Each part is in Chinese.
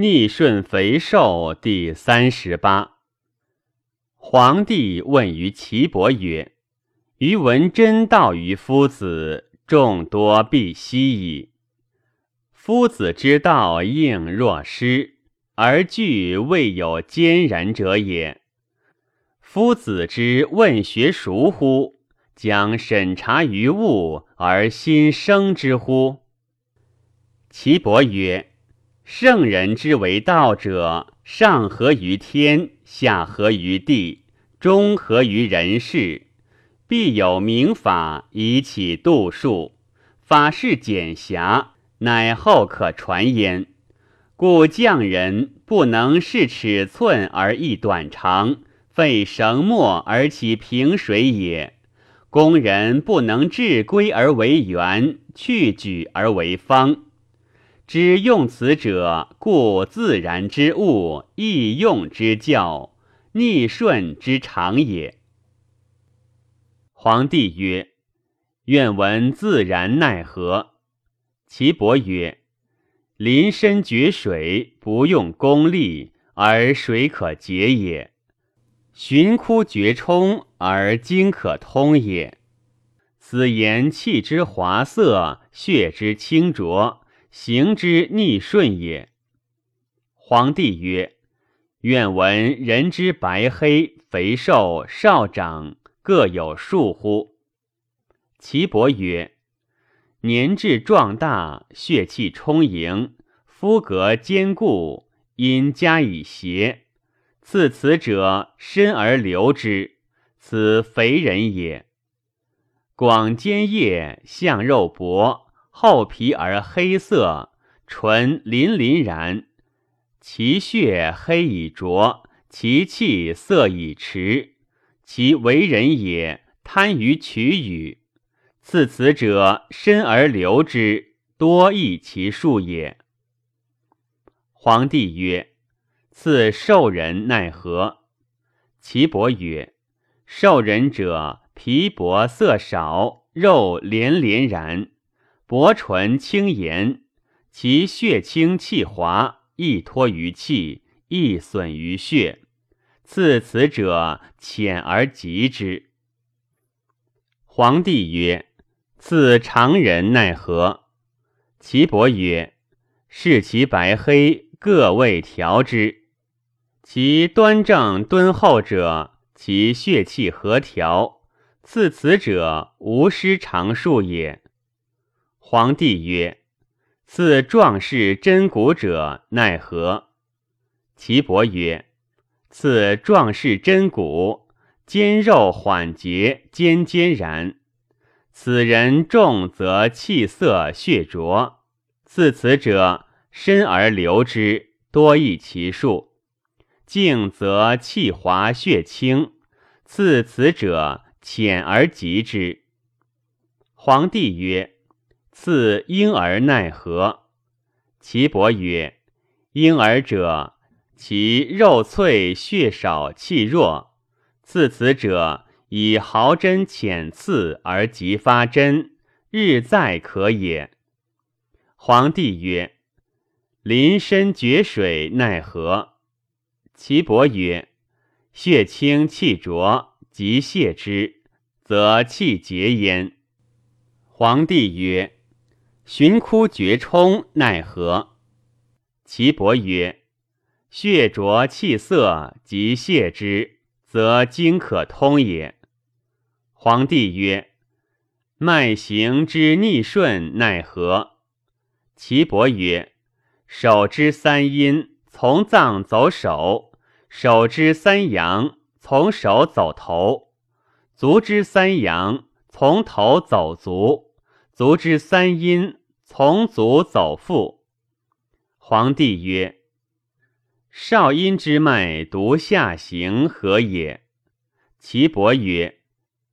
逆顺肥瘦第三十八。皇帝问于岐伯曰：“余闻真道于夫子，众多必悉矣。夫子之道应若失，而惧未有坚然者也。夫子之问学孰乎？将审查于物而心生之乎？”岐伯曰：“圣人之为道者，上合于天，下合于地。”中合于人事，必有明法以启度数。法事简狭，乃后可传焉。故匠人不能视尺寸而易短长，费绳墨而起平水也。工人不能治规而为圆，去矩而为方。知用此者，故自然之物，易用之教。逆顺之常也。皇帝曰：“愿闻自然奈何？”岐伯曰：“临深绝水，不用功力，而水可竭也；寻枯绝冲，而经可通也。此言气之华色，血之清浊，行之逆顺也。”皇帝曰。愿闻人之白黑、肥瘦、少长各有数乎？岐伯曰：年至壮大，血气充盈，肤格坚固，因加以邪。赐此者，身而留之，此肥人也。广坚叶，相肉薄，厚皮而黑色，唇鳞鳞然。其血黑以浊，其气色以迟，其为人也贪于取与。赐此者，深而留之，多益其数也。皇帝曰：“赐寿人奈何？”岐伯曰：“寿人者，皮薄色少，肉连连然，薄唇轻言，其血清气滑。”易脱于气，易损于血。赐此者，浅而急之。皇帝曰：“赐常人奈何？”岐伯曰：“视其白黑，各位调之。其端正敦厚者，其血气和调。赐此者，无失常数也。”皇帝曰。赐壮士真骨者奈何？岐伯曰：“赐壮士真骨，坚肉缓结，坚坚然。此人重则气色血浊。赐此者，深而流之，多益其数。静则气滑血清。赐此者，浅而急之。”皇帝曰。赐婴儿奈何？岐伯曰：婴儿者，其肉脆血少气弱。刺此者，以毫针浅刺而即发针，日再可也。皇帝曰：临深决水奈何？岐伯曰：血清气浊，即泻之，则气结焉。皇帝曰。寻枯绝冲奈何？岐伯曰：血浊气涩，即泻之，则经可通也。皇帝曰：脉行之逆顺奈何？岐伯曰：手之三阴，从脏走手；手之三阳，从手走头；足之三阳，从头走足；足之三阴。从足走腹。皇帝曰：“少阴之脉独下行何也？”岐伯曰：“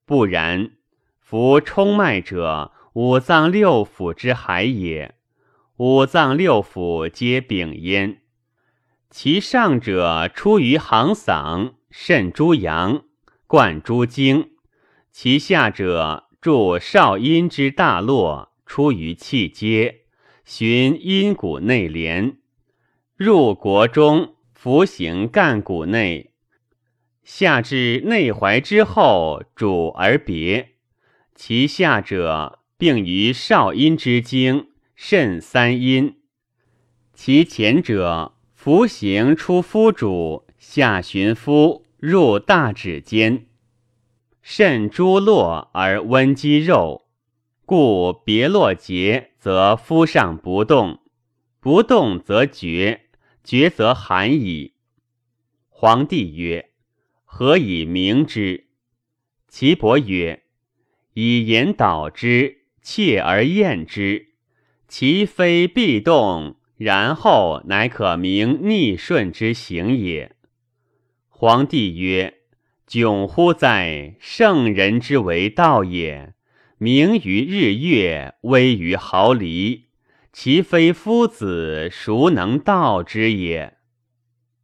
不然。夫冲脉者，五脏六腑之海也。五脏六腑皆禀焉。其上者出于行嗓，肾诸阳，贯诸经；其下者注少阴之大络。”出于气阶，循阴谷内连，入国中，服行干谷内。下至内踝之后，主而别。其下者，并于少阴之经，肾三阴。其前者，服行出夫主，下循夫，入大指间。肾诸络而温肌肉，故别络结，则夫上不动，不动则厥，厥则寒矣。皇帝曰：“何以明之？”岐伯曰：“以言导之，切而验之，其非必动，然后乃可明逆顺之行也。”皇帝曰：“迥乎哉！圣人之为道也，明于日月，微于毫厘。”其非夫子，孰能道之也？